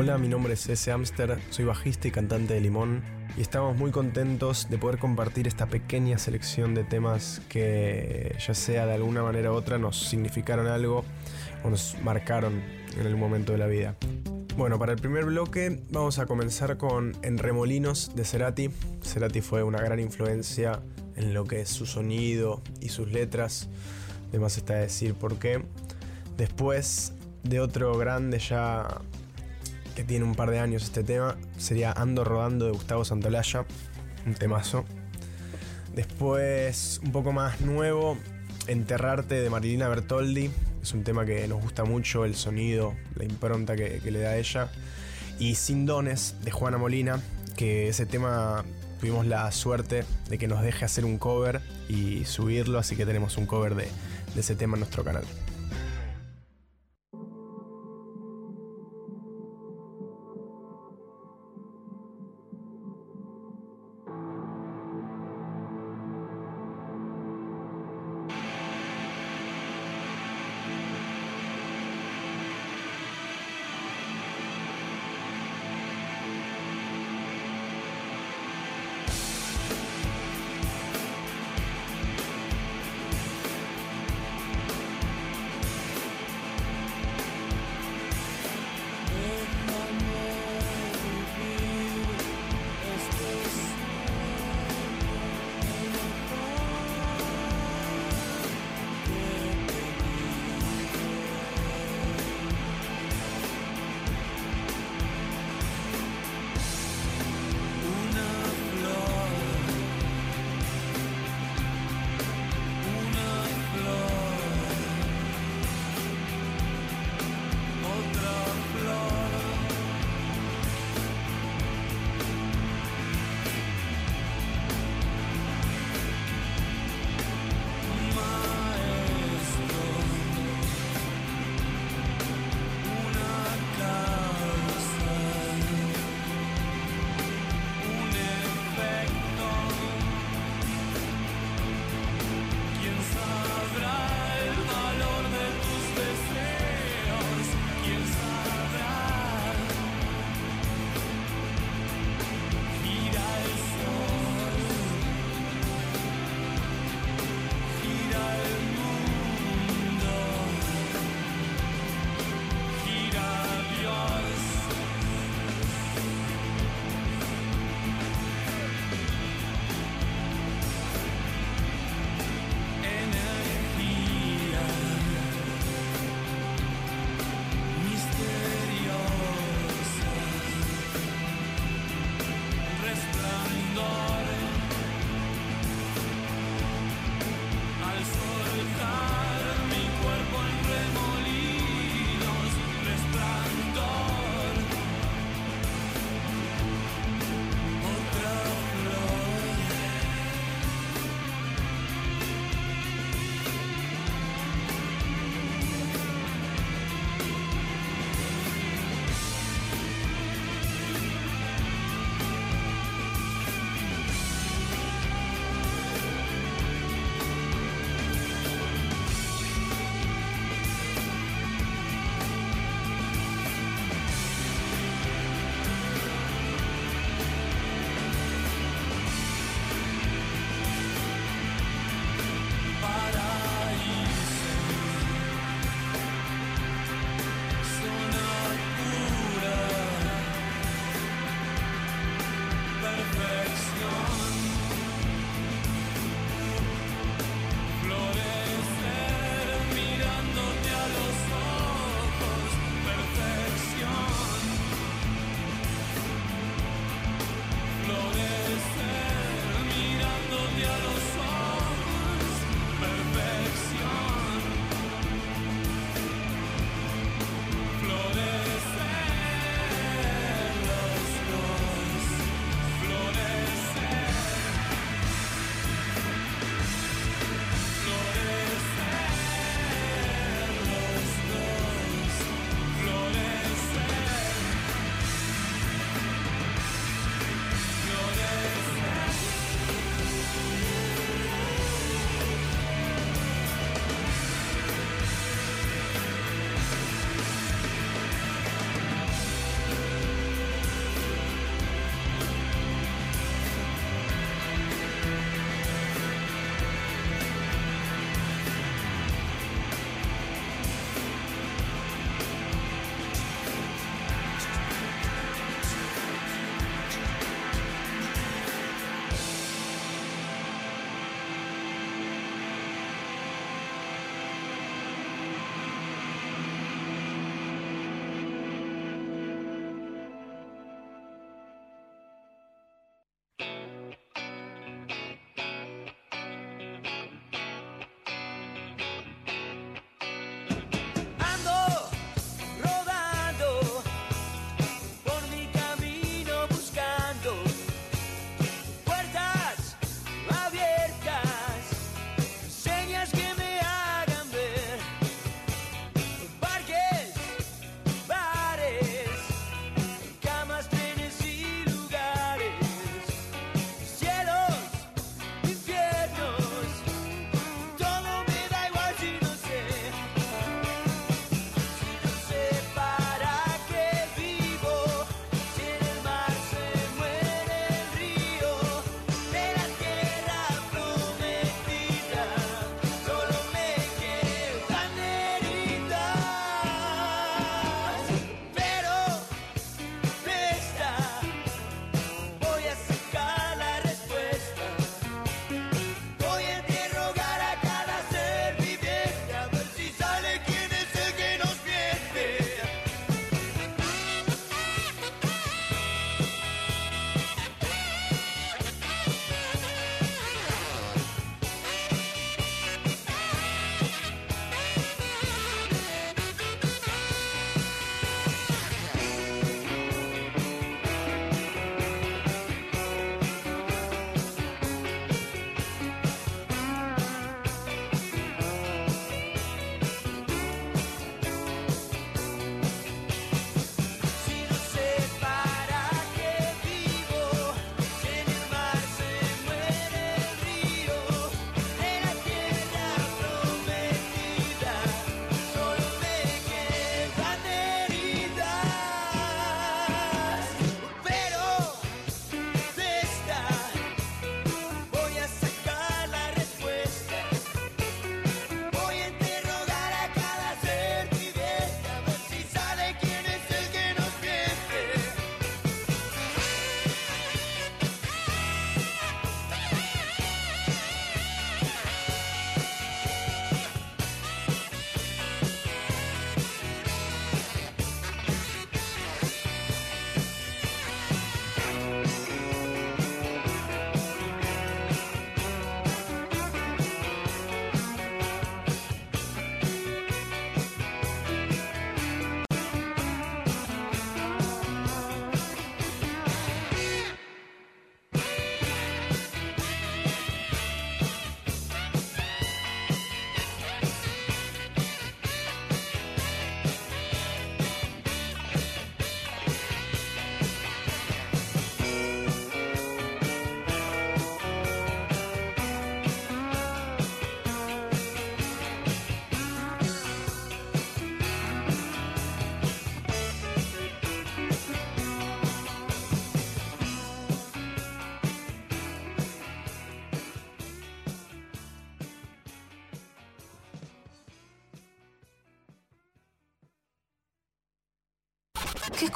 Hola, mi nombre es S. Amster, soy bajista y cantante de Limón y estamos muy contentos de poder compartir esta pequeña selección de temas que ya sea de alguna manera u otra nos significaron algo o nos marcaron en el momento de la vida. Bueno, para el primer bloque vamos a comenzar con En Remolinos de Cerati. Cerati fue una gran influencia en lo que es su sonido y sus letras. Además está decir por qué. Después de otro grande ya que tiene un par de años este tema, sería Ando Rodando de Gustavo Santolaya, un temazo. Después, un poco más nuevo, Enterrarte de Marilina Bertoldi, es un tema que nos gusta mucho, el sonido, la impronta que, le da a ella. Y Sin Dones de Juana Molina, que ese tema tuvimos la suerte de que nos deje hacer un cover y subirlo, así que tenemos un cover de ese tema en nuestro canal.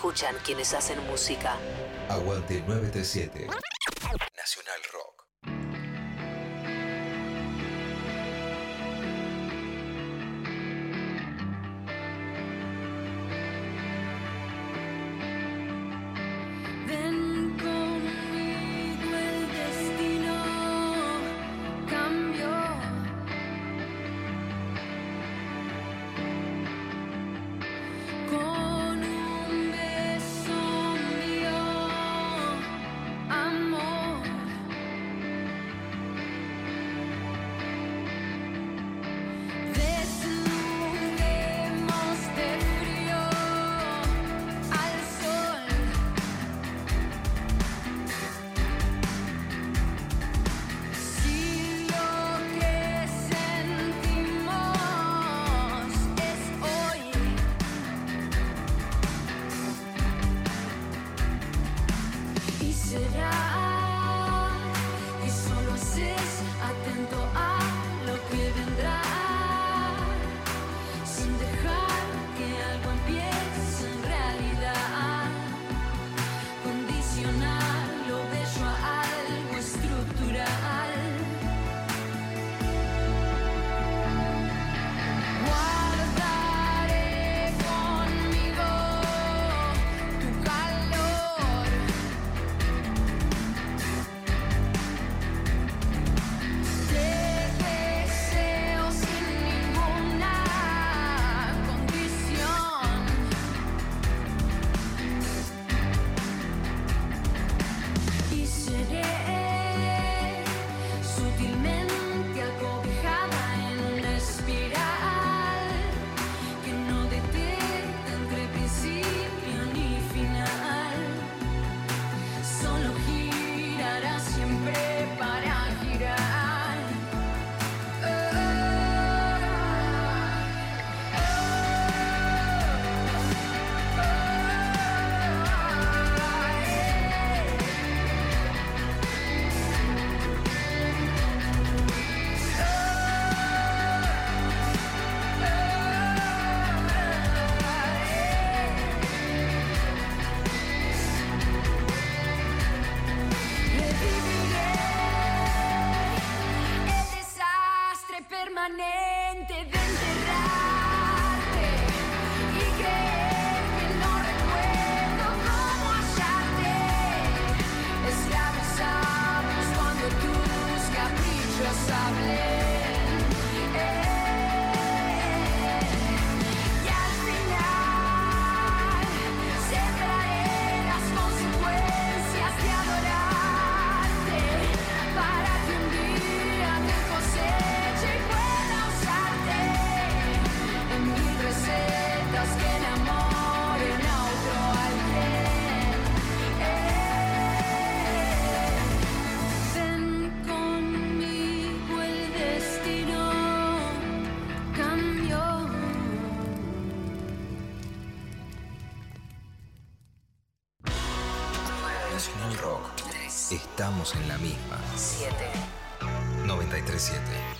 escuchan quienes hacen música. Aguante 937. estamos en la misma. 7. 937.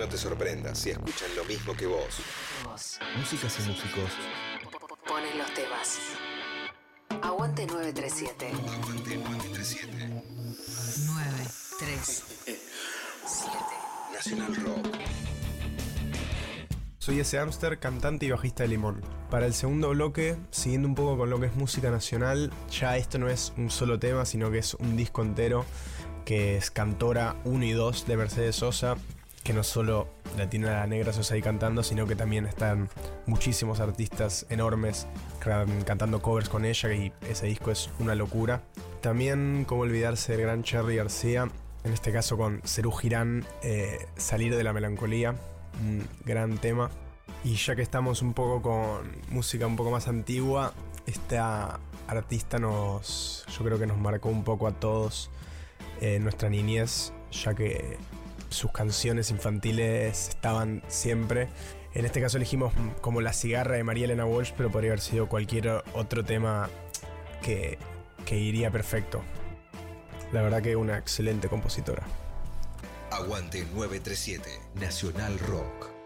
No te sorprendas si escuchan lo mismo que vos. Vos Músicas y músicos. pones los temas. Aguante 937. Aguante 937. 937. Nacional Rock. Soy ese Amster, cantante y bajista de Limón. Para el segundo bloque, siguiendo un poco con lo que es música nacional, ya esto no es un solo tema, sino que es un disco entero, que es Cantora 1 y 2 de Mercedes Sosa, que no solo la tiene la negra Sosa ahí cantando, sino que también están muchísimos artistas enormes can- cantando covers con ella y ese disco es una locura. También, como olvidarse del gran Cherry García, en este caso con Cerú Girán, eh, Salir de la Melancolía, un gran tema. Y ya que estamos un poco con música un poco más antigua, esta artista nos, yo creo que nos marcó un poco a todos eh, nuestra niñez, ya que sus canciones infantiles estaban siempre. En este caso elegimos como La cigarra de María Elena Walsh, pero podría haber sido cualquier otro tema que, que iría perfecto. La verdad que una excelente compositora. Aguante 937. Nacional Rock.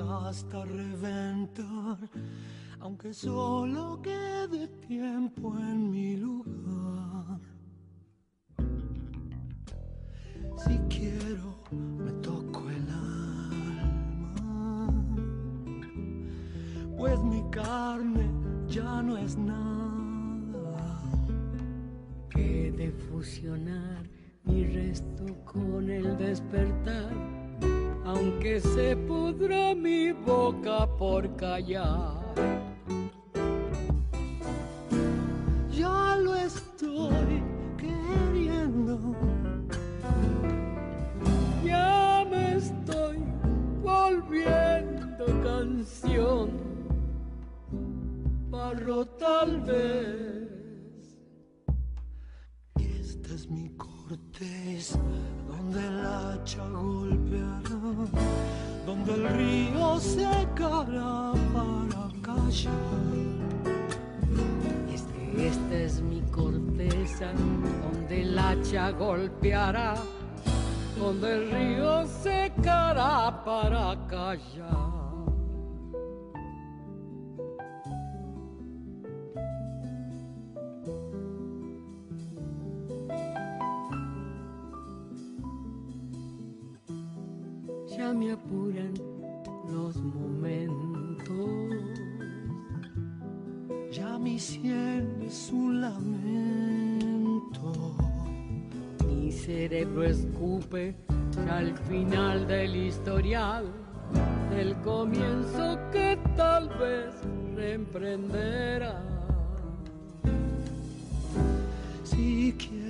Hasta reventar, aunque solo quede tiempo en mi lugar. Si quiero, me toco el alma, pues mi carne ya no es nada. He de fusionar mi resto con el despertar, aunque se pudra mi boca por callar. Ya lo estoy queriendo. Ya me estoy volviendo canción, barro tal vez. Donde el hacha golpeará, donde el río secará para callar. Es que esta es mi corteza, donde el hacha golpeará, donde el río secará para callar. Me apuran los momentos Ya mi sien es un lamento. Mi cerebro escupe al final del historial, del comienzo que tal vez reemprenderá. Si quiero,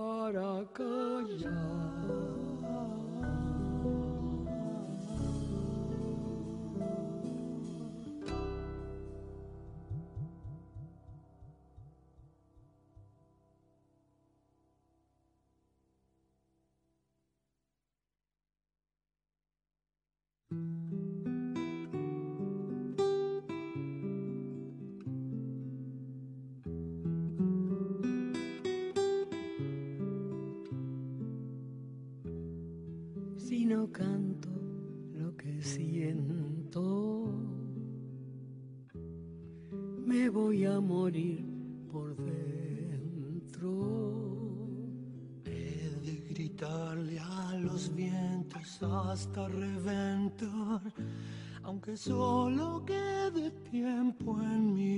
para callar. Hasta reventar, aunque solo quede tiempo en mi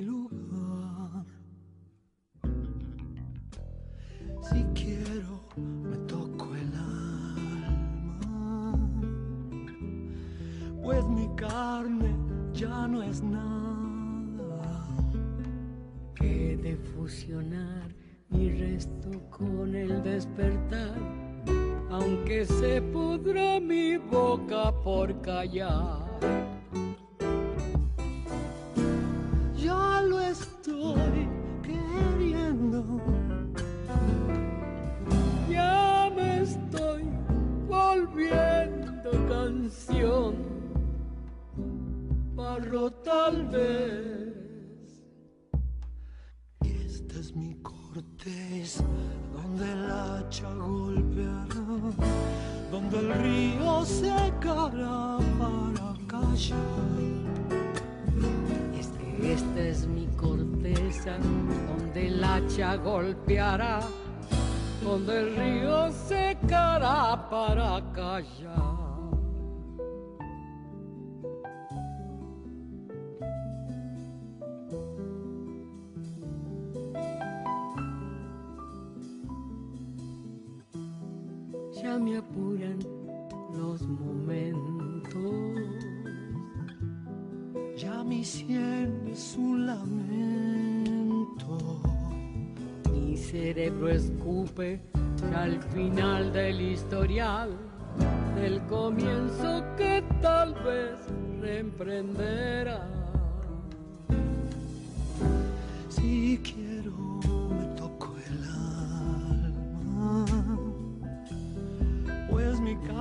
por callar. Ya lo estoy queriendo. Ya me estoy volviendo canción, barro tal vez. Y esta es mi corteza, donde el hacha golpeará, donde el río secará para callar. Este, esta es mi corteza, donde el hacha golpeará, donde el río secará para callar. Me apuran los momentos. Ya mi sien es un lamento. Mi cerebro escupe al final del historial, del comienzo que tal vez reemprenderá. Si quiero,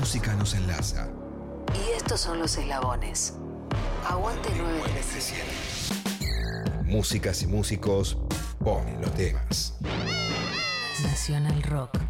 música nos enlaza. Y estos son los eslabones. Aguante 937. Músicas y músicos ponen los temas. Nacional Rock.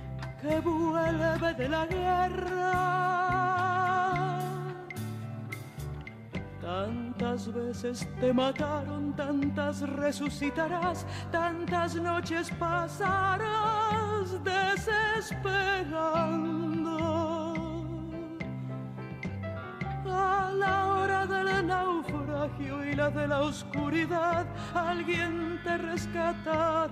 que vuelve de la guerra. Tantas veces te mataron, tantas resucitarás, tantas noches pasarás desesperando. A la hora del naufragio y la de la oscuridad, alguien te rescatará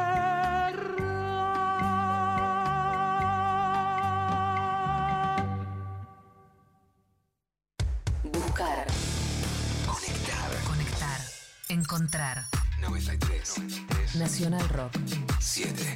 Encontrar. 93. Nacional Rock. 7.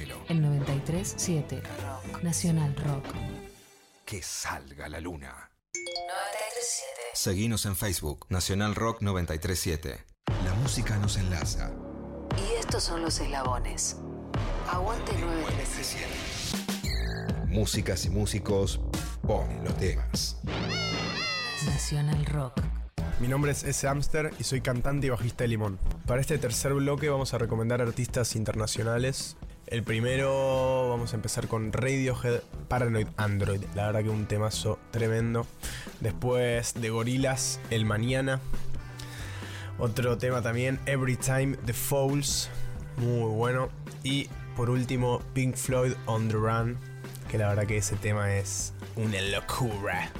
El 93.7 Rock. Nacional Rock. Que salga la luna. 93.7. Seguinos en Facebook. Nacional Rock 937. La música nos enlaza. Y estos son los eslabones. Aguante 937. Músicas y músicos ponen los temas. Nacional Rock. Mi nombre es S. Amster y soy cantante y bajista de Limón. Para este tercer bloque vamos a recomendar artistas internacionales. El primero vamos a empezar con Radiohead Paranoid Android. La verdad que un temazo tremendo. Después de Gorilas El Mañana. Otro tema también, Every Time The Fouls. Muy bueno. Y por último, Pink Floyd On The Run. Que la verdad que ese tema es una locura.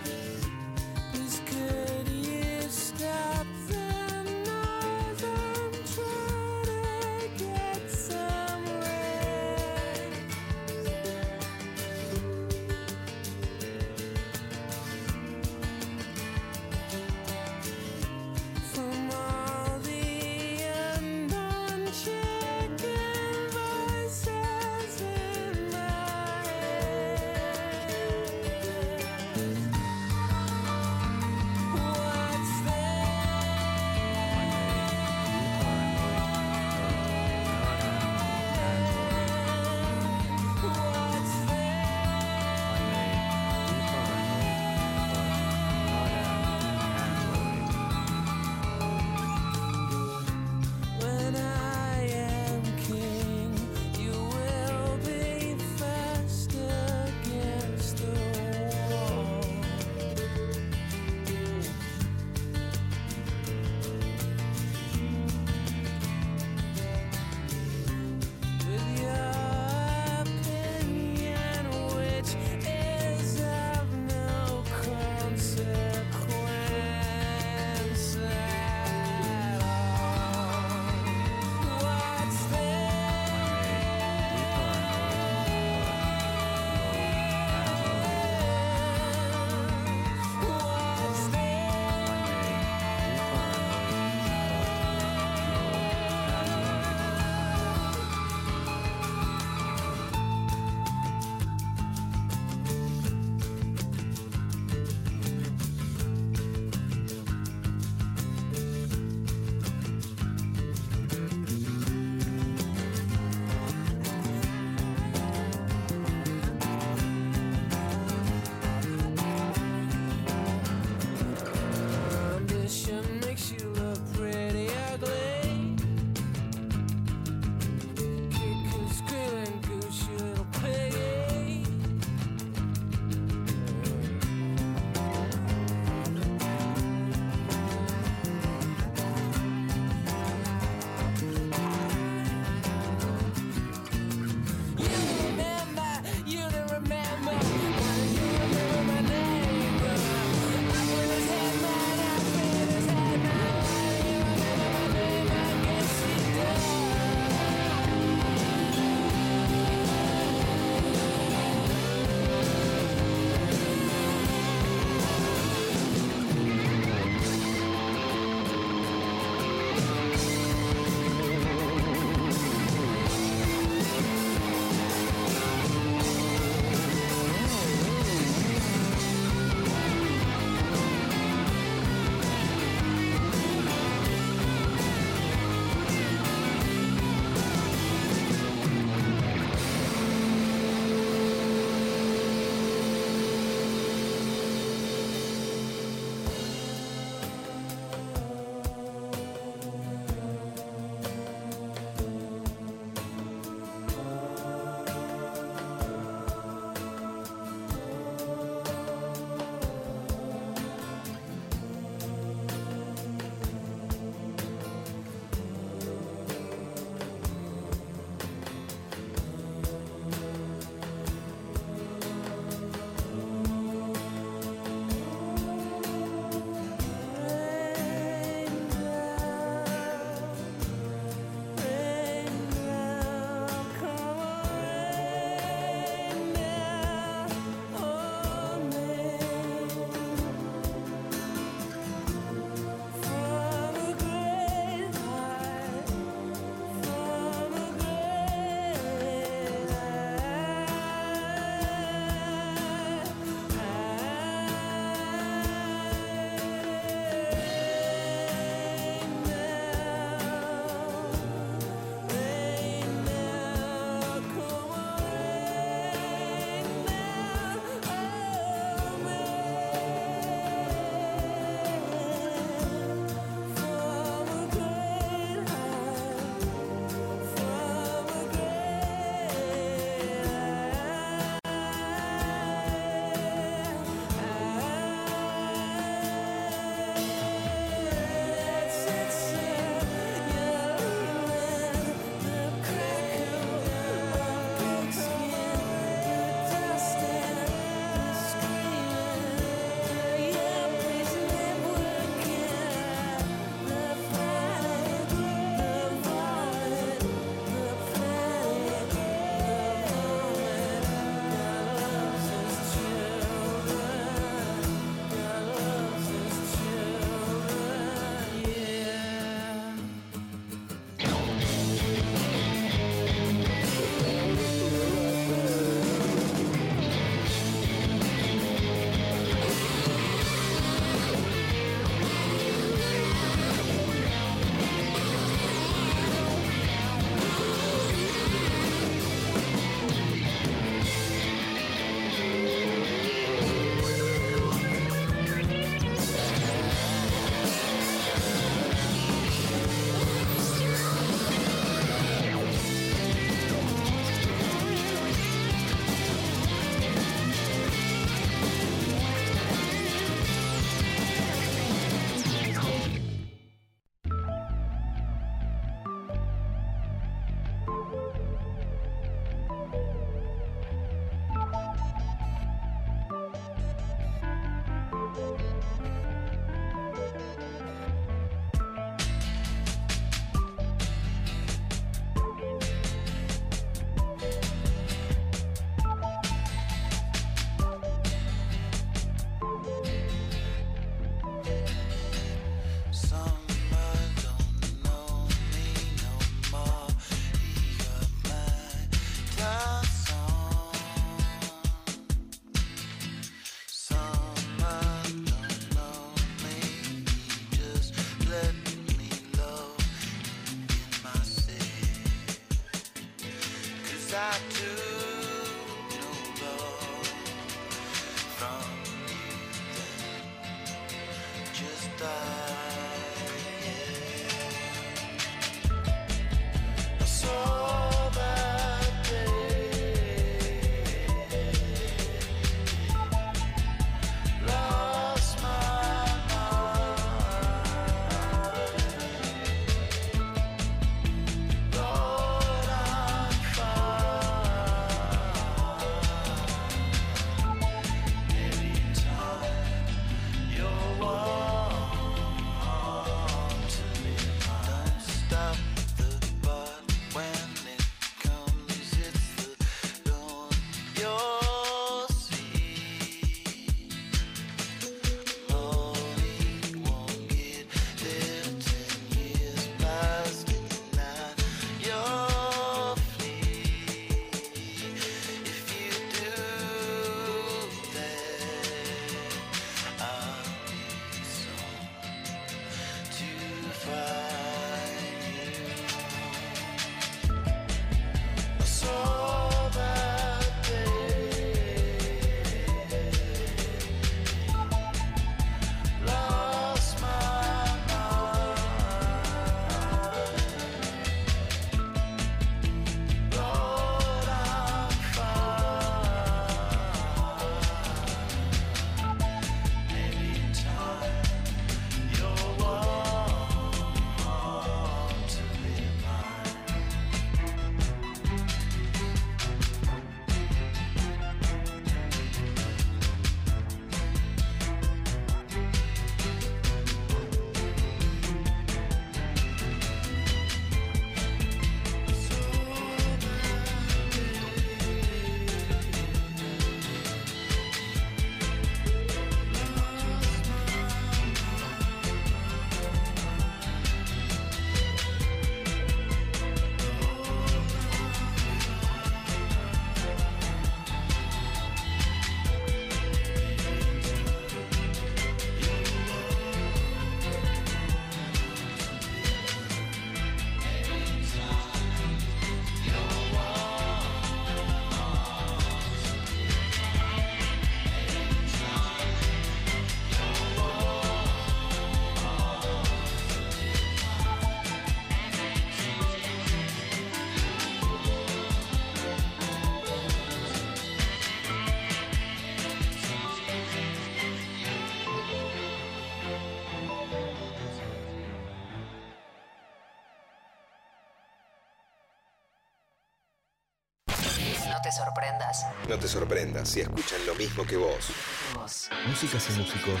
Te sorprendas. No te sorprendas si escuchan lo mismo que vos. Vos Músicas y músicos.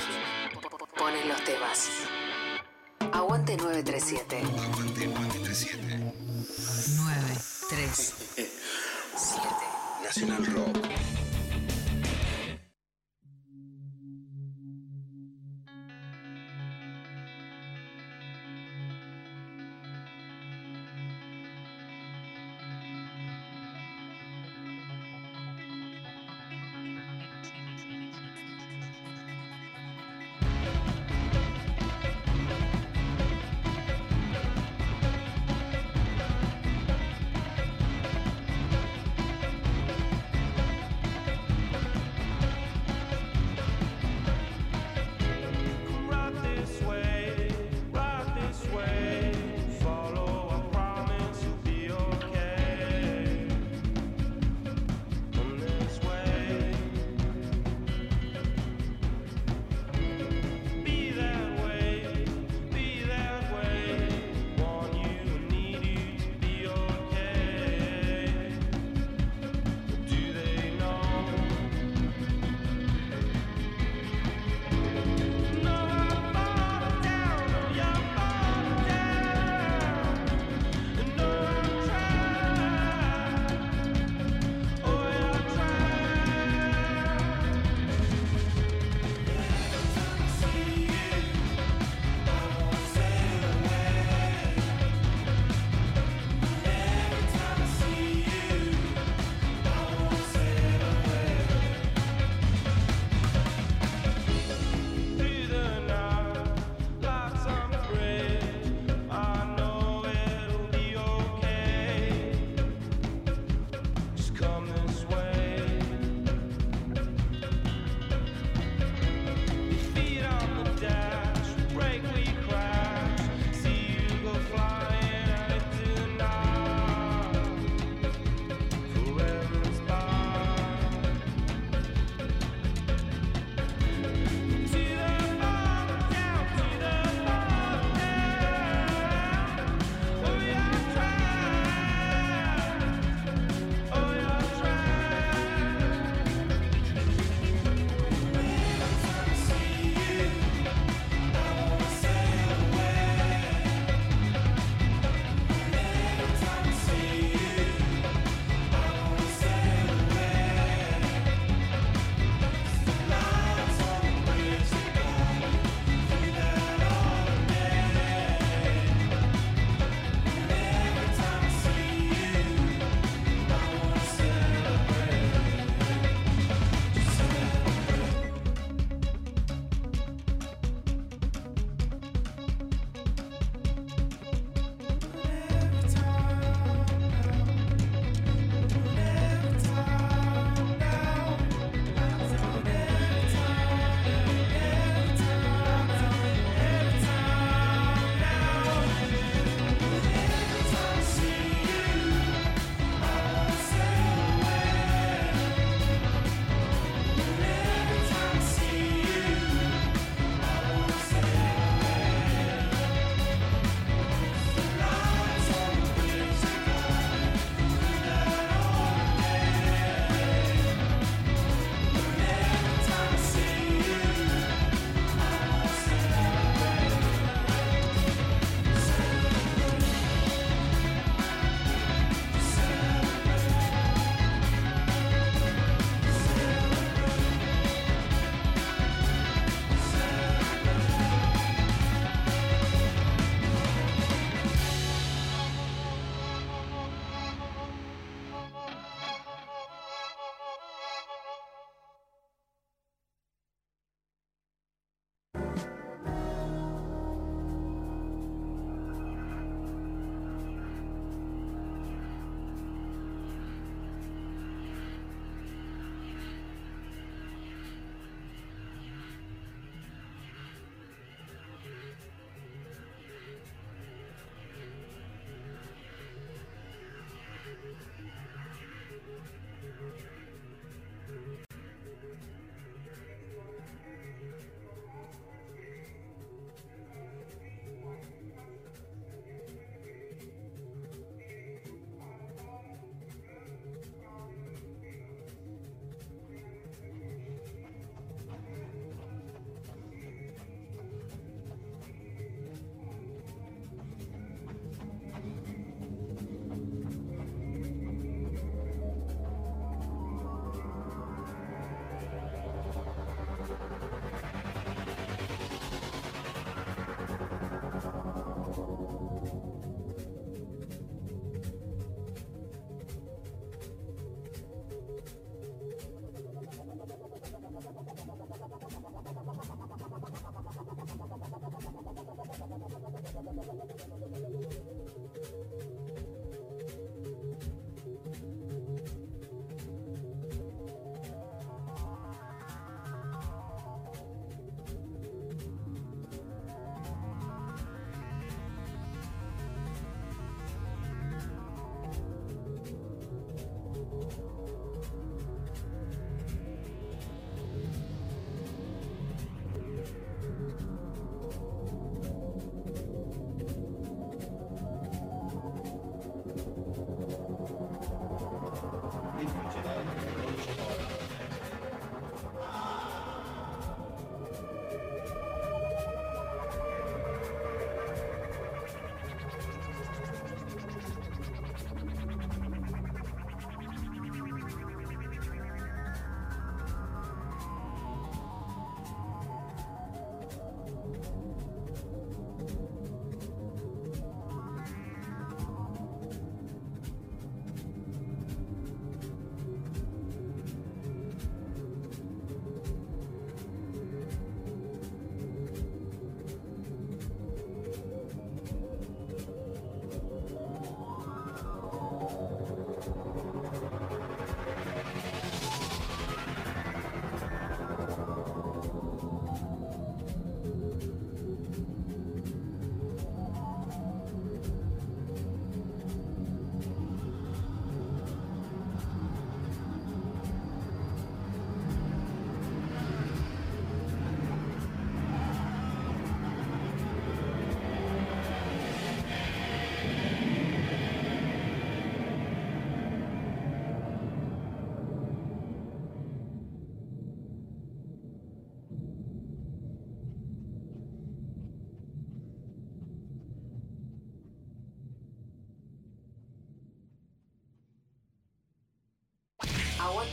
ponen los temas. Aguante 937. Aguante 937. 937. Nacional Rock.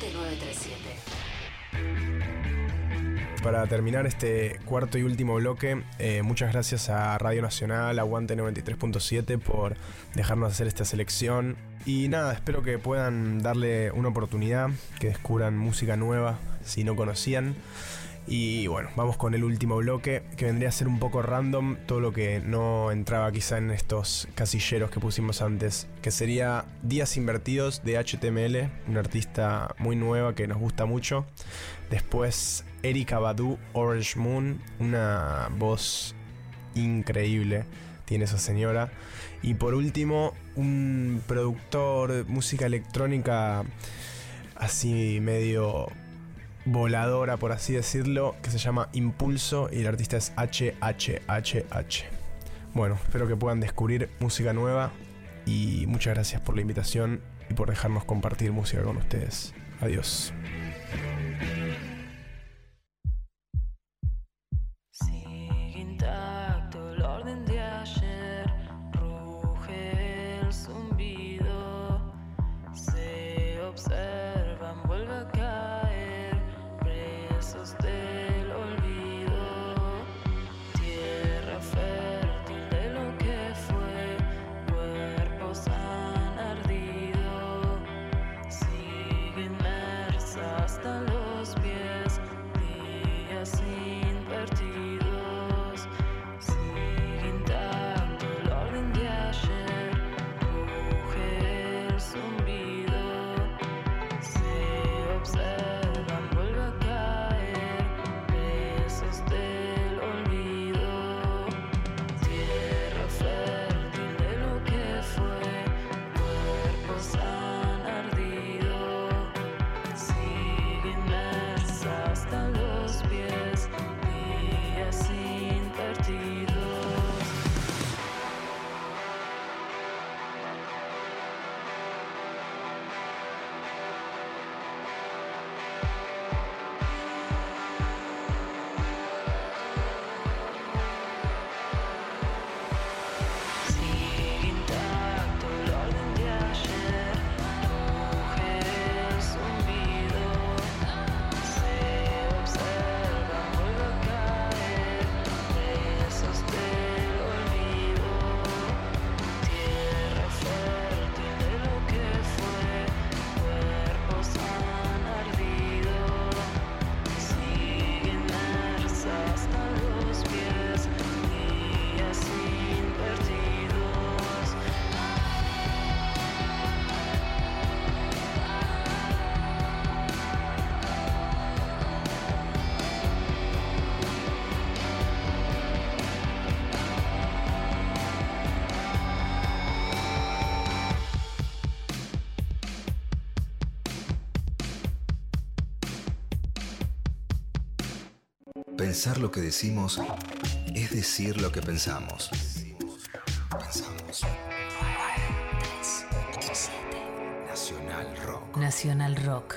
Aguante 937. Para terminar este cuarto y último bloque, eh, muchas gracias a Radio Nacional, Aguante 93.7 por dejarnos hacer esta selección. Y nada, espero que puedan darle una oportunidad, que descubran música nueva si no conocían. Y bueno, vamos con el último bloque, que vendría a ser un poco random, todo lo que no entraba quizá en estos casilleros que pusimos antes, que sería Días Invertidos de HTML, una artista muy nueva que nos gusta mucho. Después Erika Badu, Orange Moon, una voz increíble tiene esa señora. Y por último, un productor de música electrónica así medio voladora, por así decirlo, que se llama Impulso y el artista es HHHH. Bueno, espero que puedan descubrir música nueva y muchas gracias por la invitación y por dejarnos compartir música con ustedes. Adiós. Pensar lo que decimos es decir lo que pensamos. Pensamos. Nacional Rock. Nacional Rock.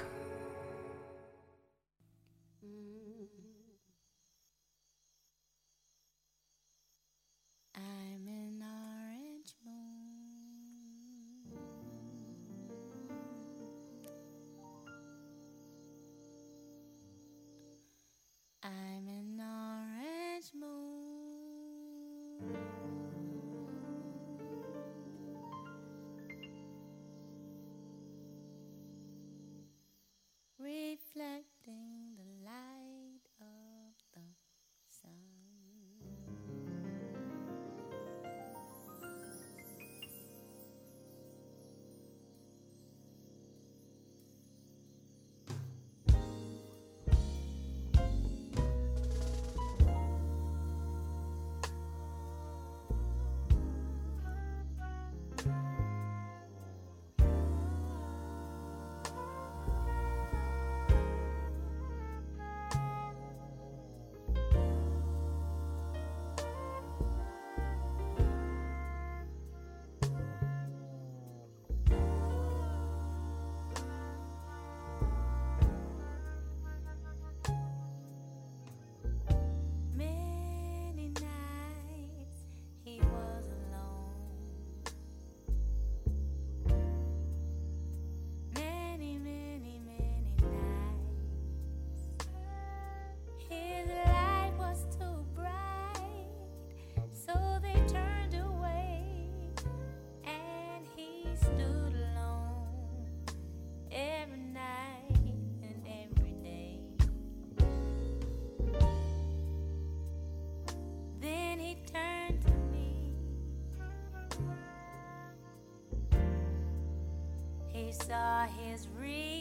saw his real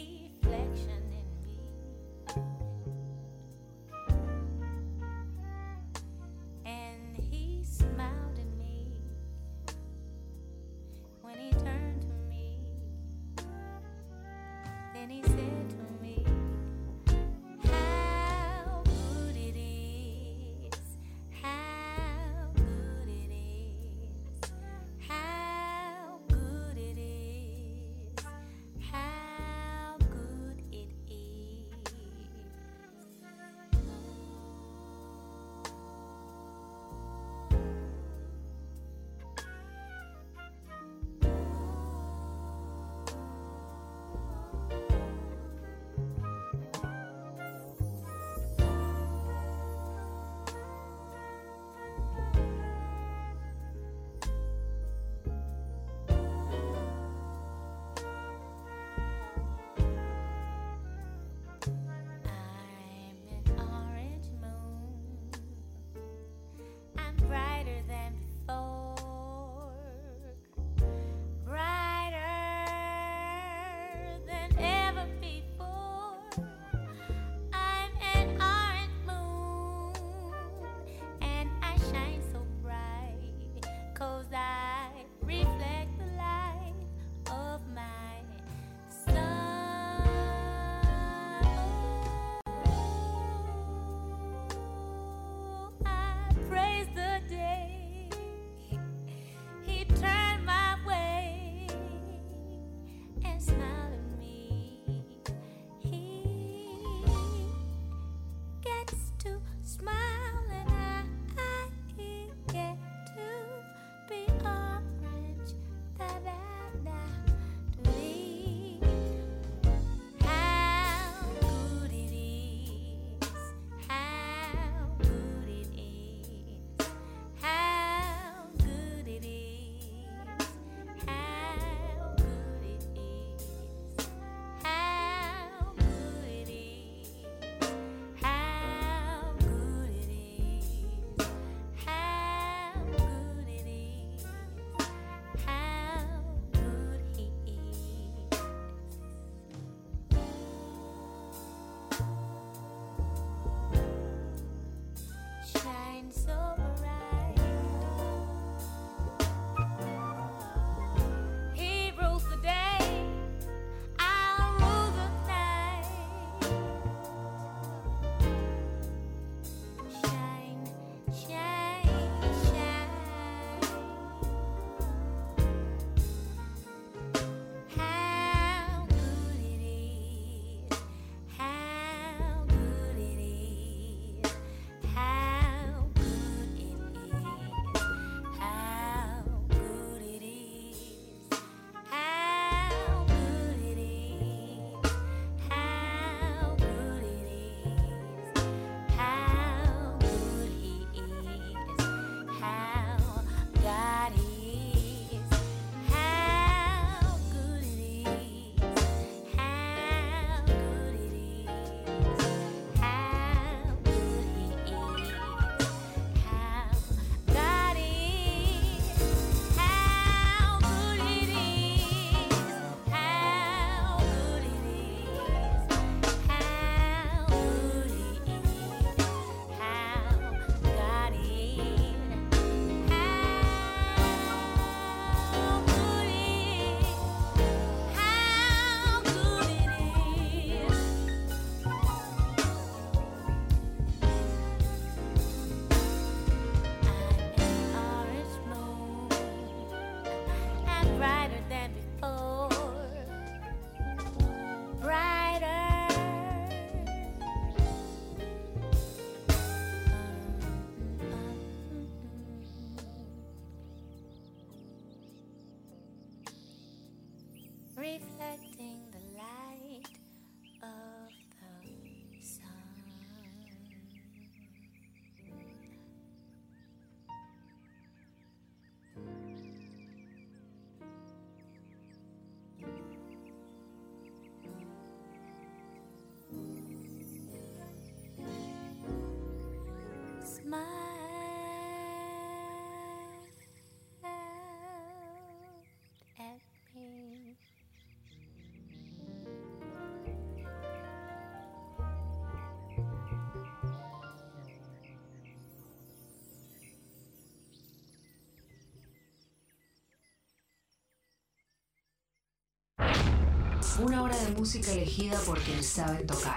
Una hora de música elegida por quien sabe tocar.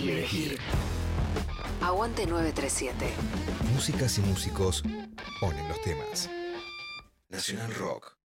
Y elegir. Aguante 937. Músicas y músicos ponen los temas. Nacional Rock.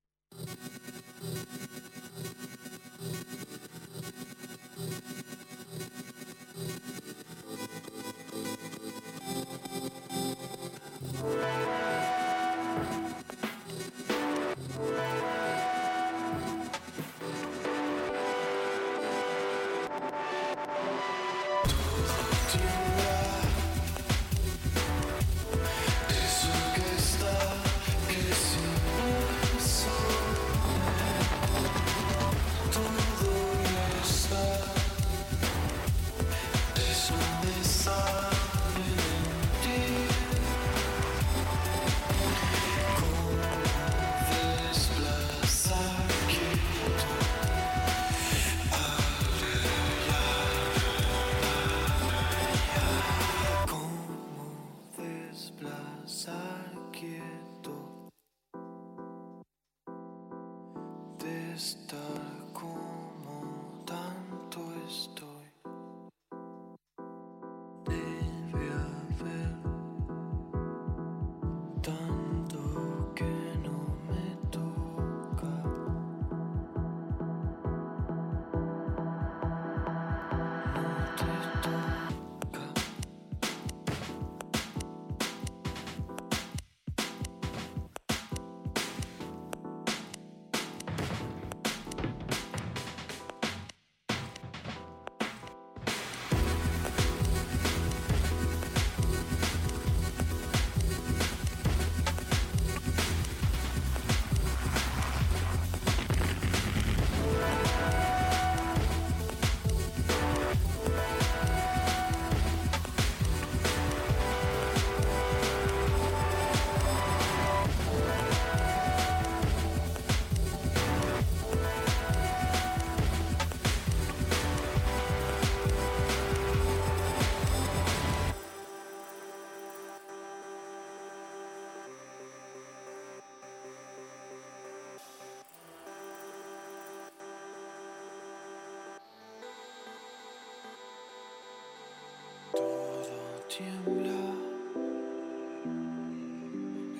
tiembla.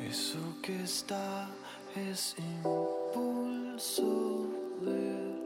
Eso que está es impulso de